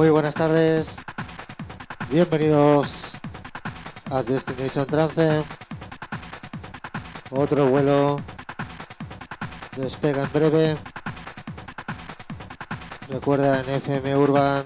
Muy buenas tardes. Bienvenidos a Destination Trance. Otro vuelo despega en breve. Recuerda en FM Urban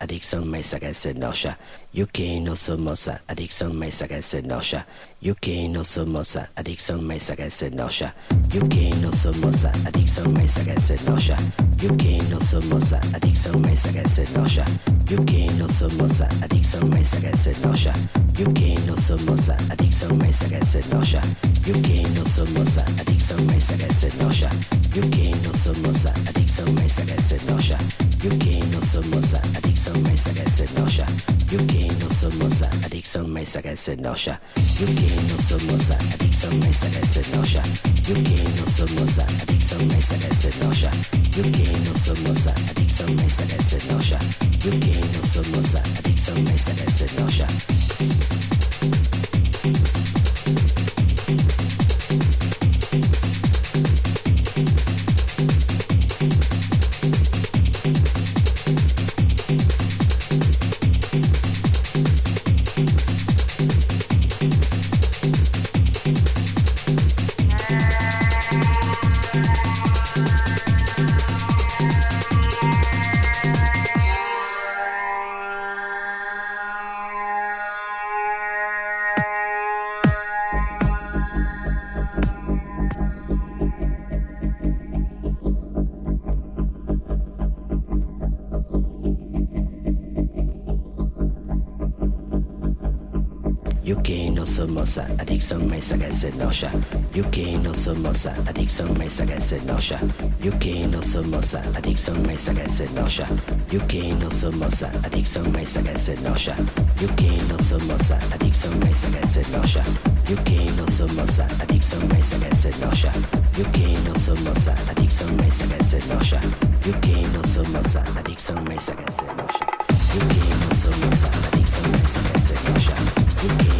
adicción me saca ese noya. Yuki no somosa, adicción me saca ese noya. Yuki no somosa, adicción me saca ese noya. Yuki no somosa, adicción me saca ese noya. Yuki no somosa, adicción me saca ese noya. Yuki no somosa, adicción me saca ese noya. Yuki no somosa, adicción me saca ese noya. Yuki no somosa, adicción me saca ese noya. Yuki no somosa, adicción me saca ese noya. Yuki no somosa, adicción me saca ese noya. Yuki no somosa, adicción me saca ese noya. Yuki no somosa, adicción me saca ese noya. Yuki no somosa, adicción me saca ese noya. Yuki no somosa, adicción me saca ese noya. Yuki no somosa, adicción me saca ese noya. Yuki no somosa, adicción me saca ese noya. Yuki no somosa, adicción me saca ese noya. Yuki no somosa, adicción me saca ese noya. Yuki no somosa, adicción me saca ese noya. Yuki no somosa, adicción me saca ese noya. Yuki no somosa, adicción me saca ese noya. Yuki no somosa, adicción me saca ese noya. Yuki no somosa, adicción me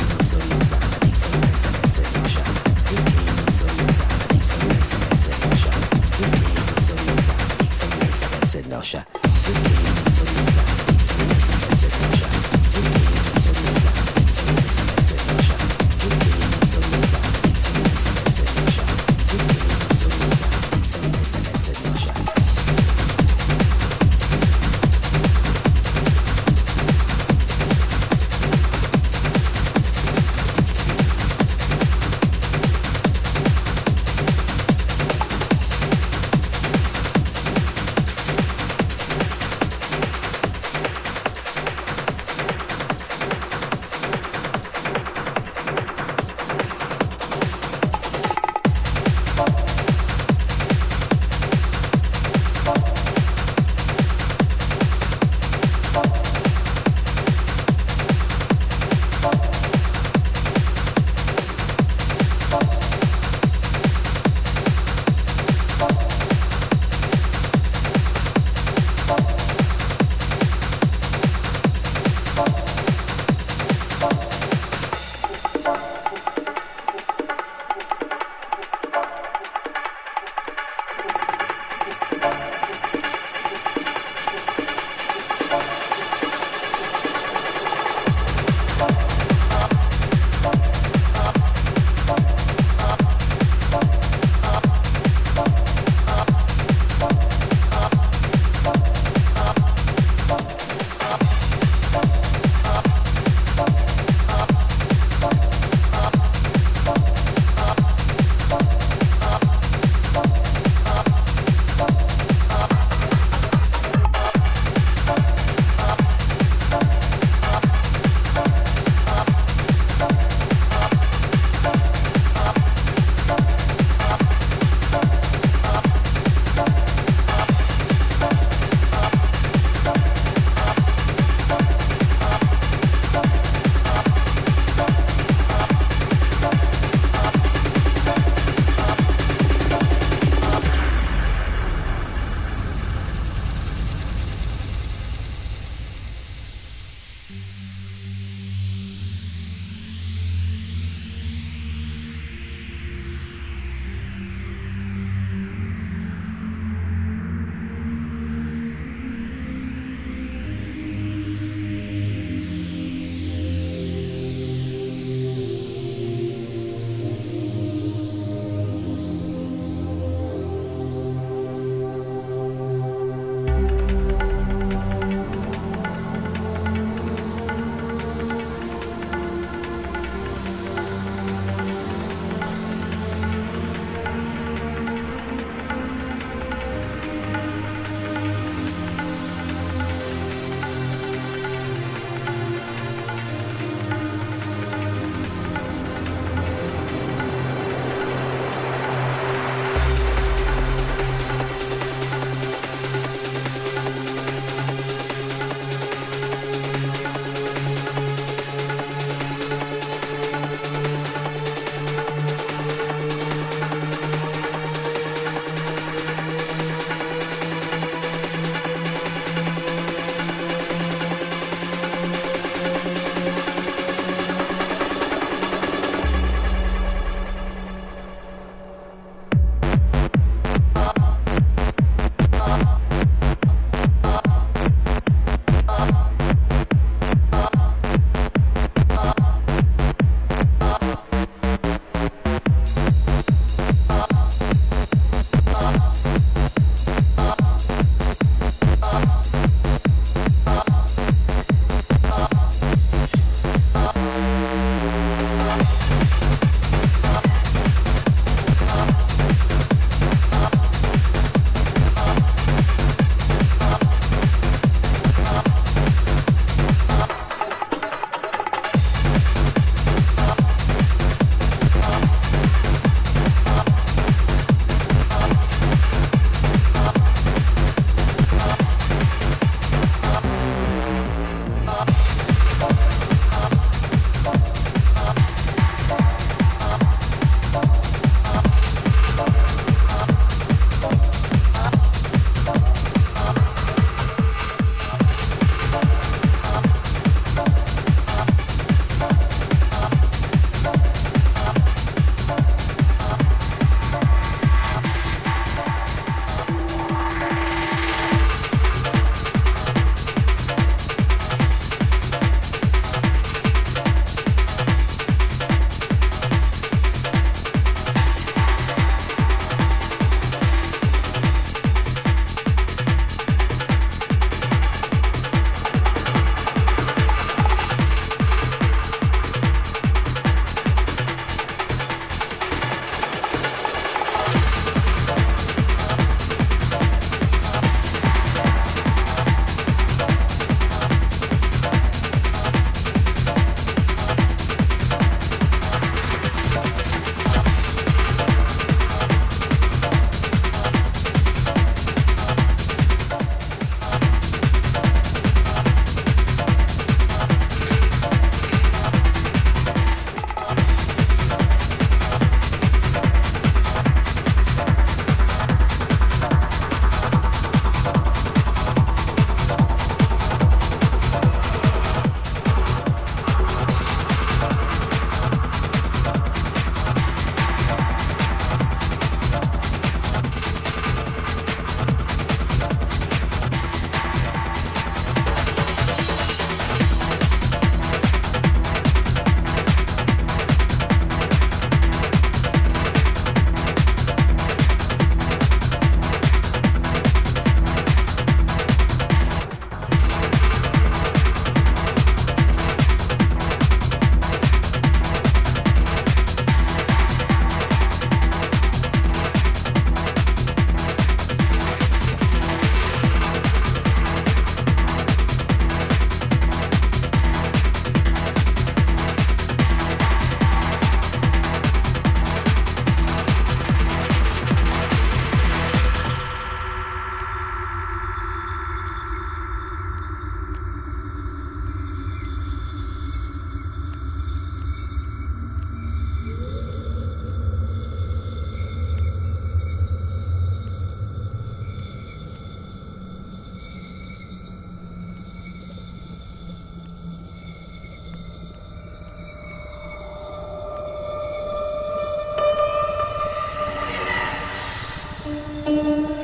thank you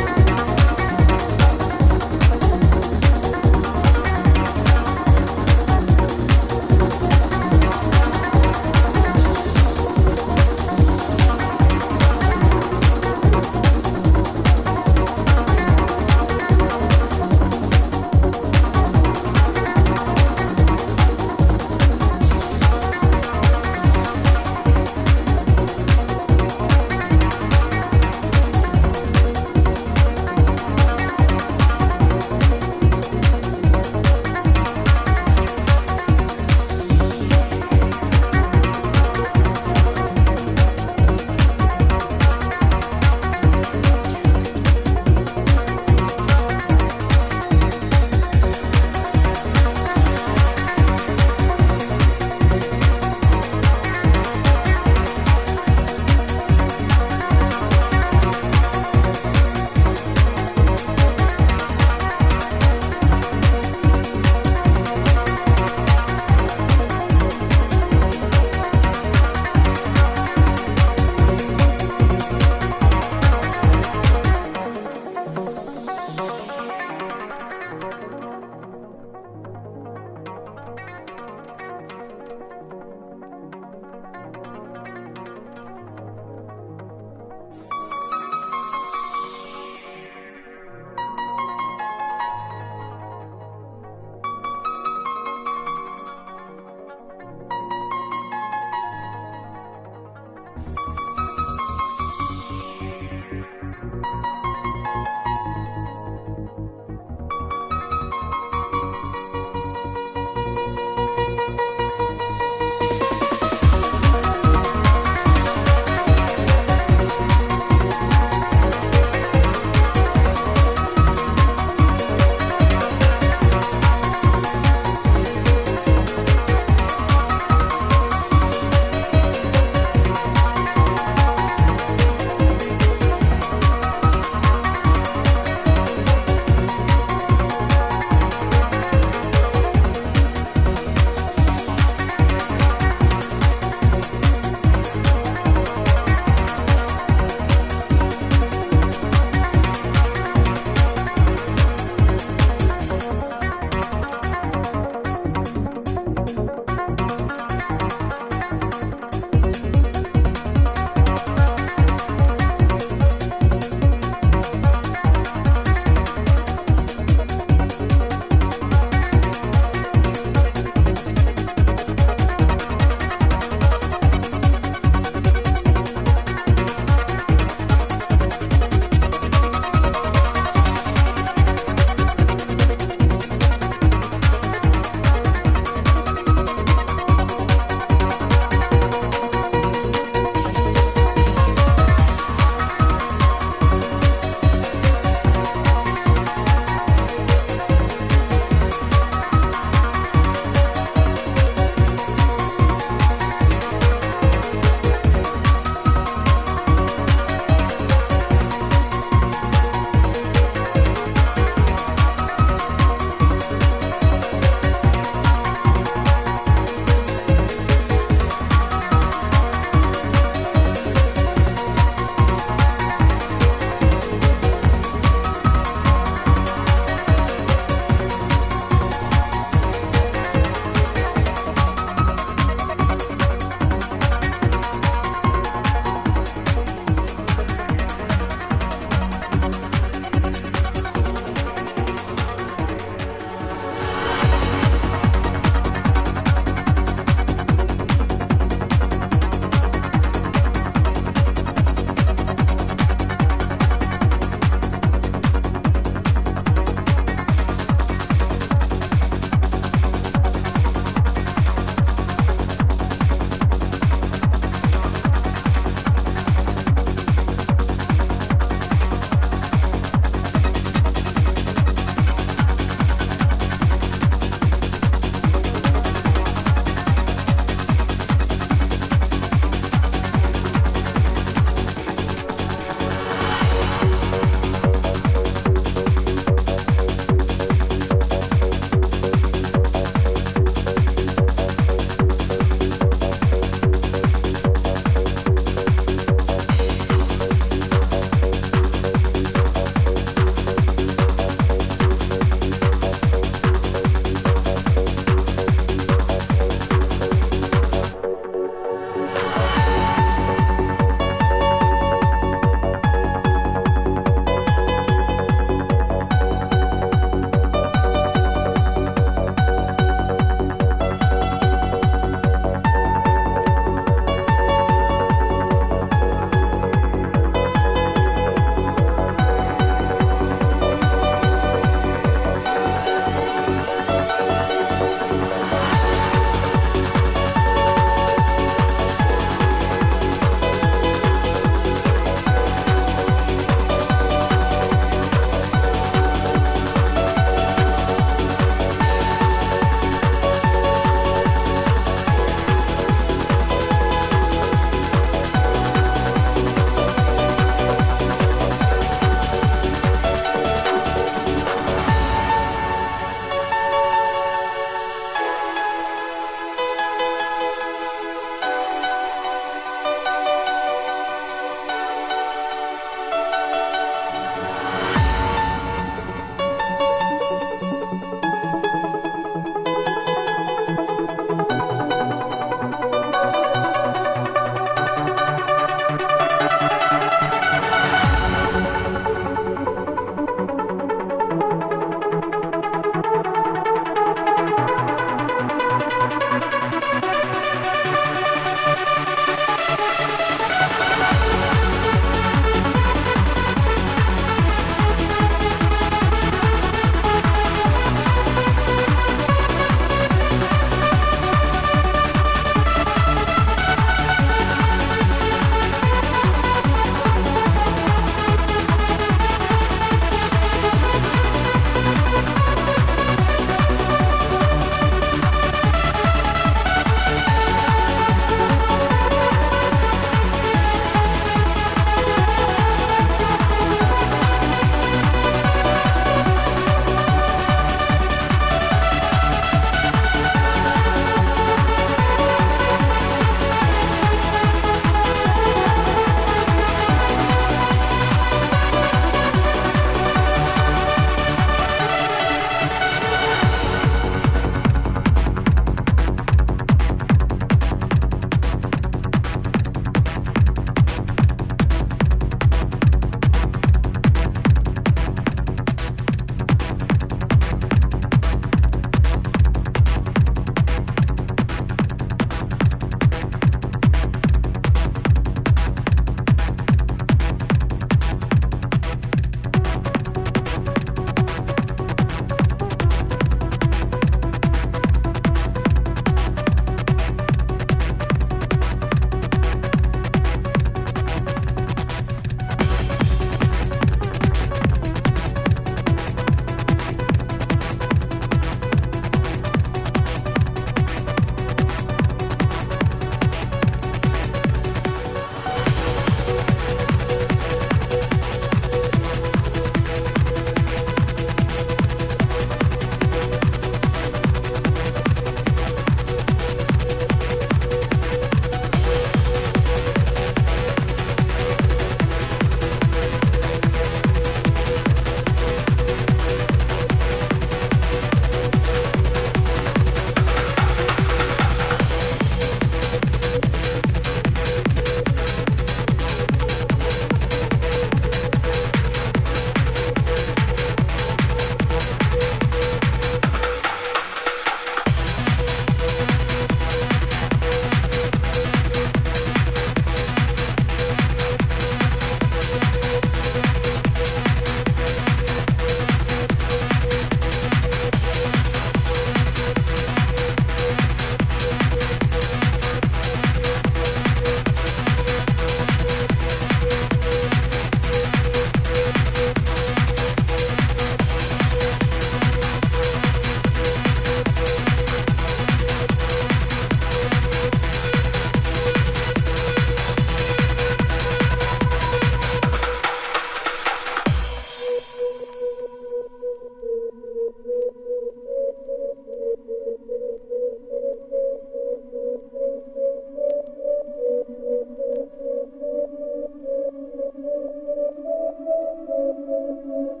Thank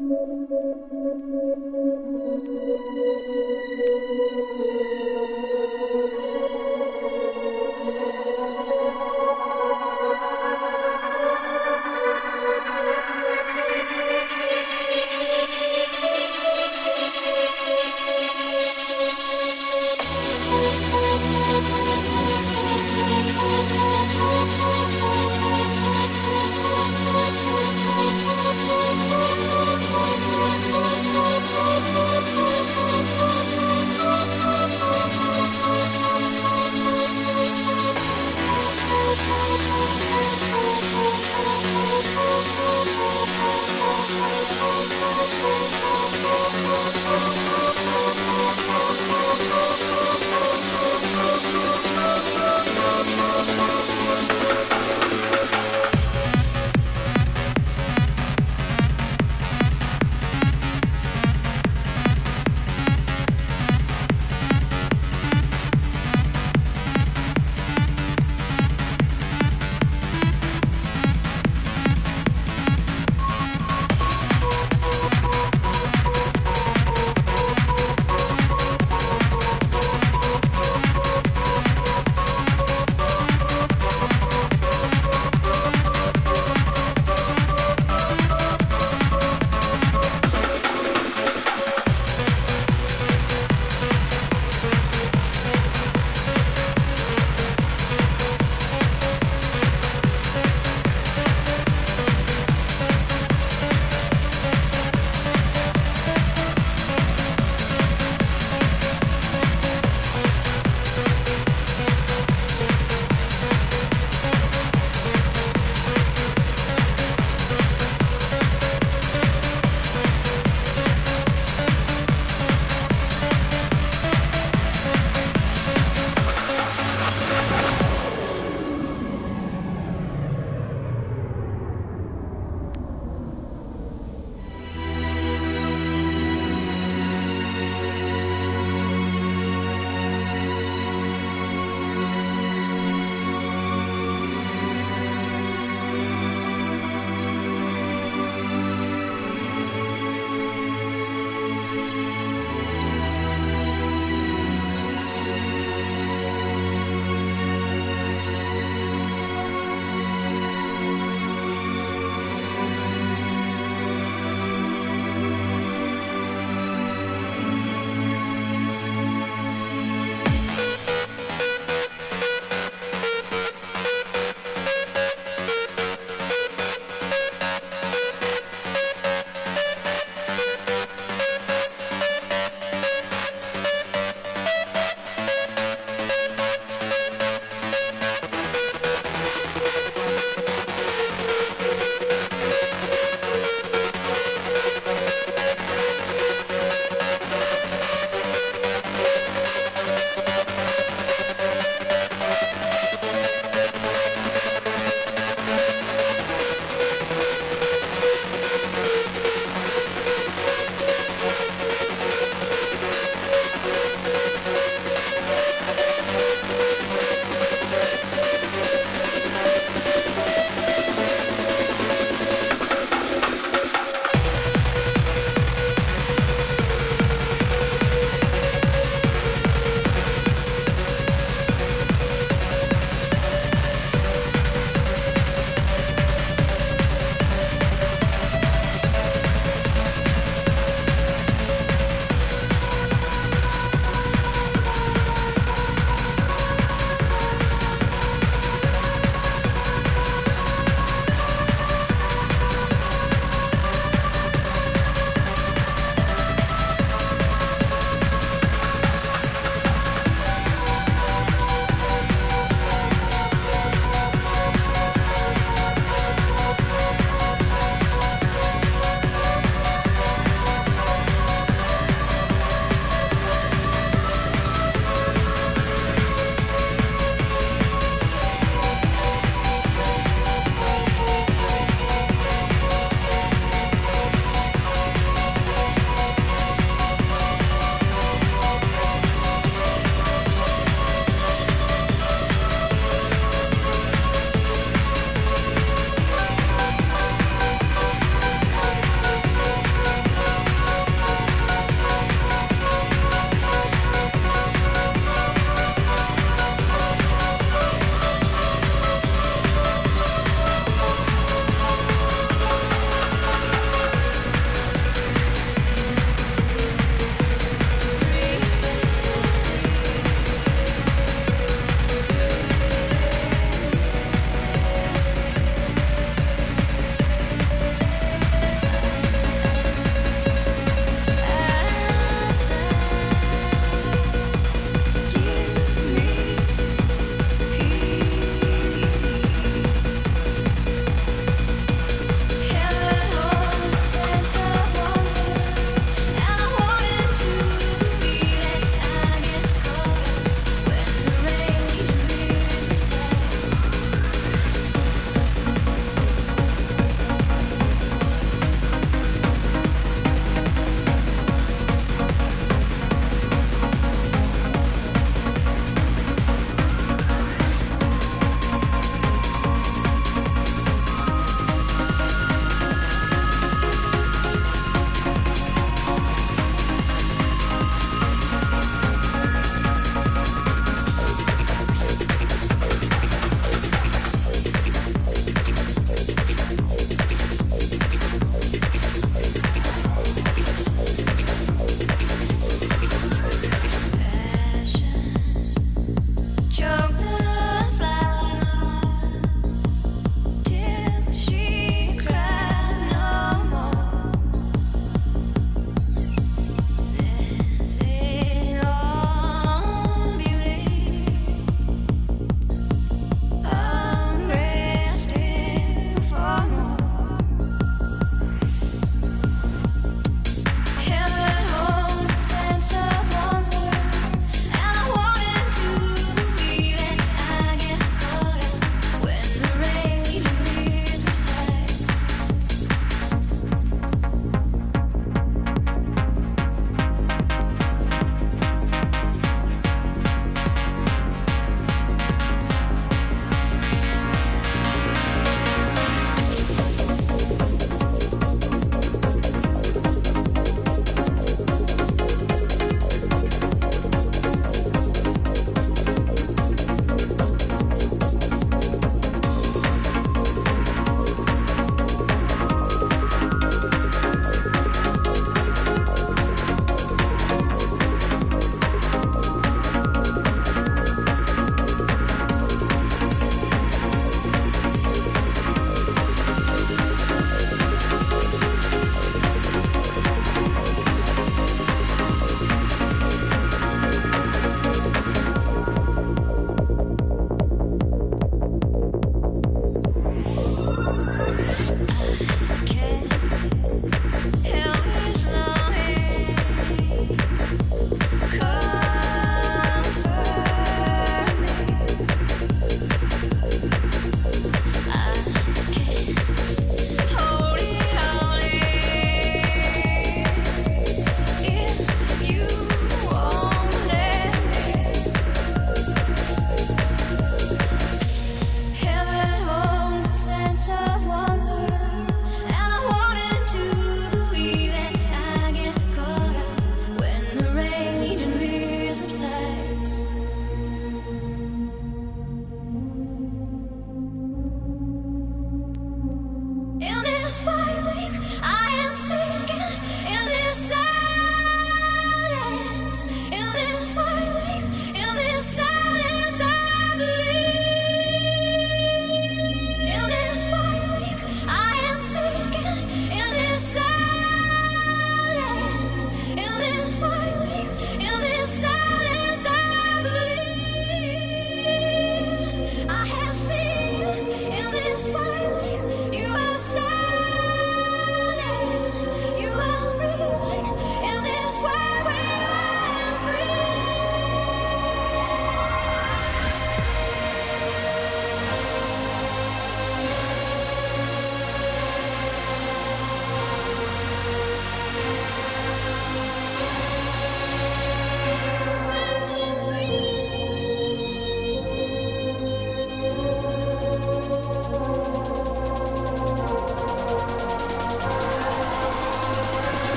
you.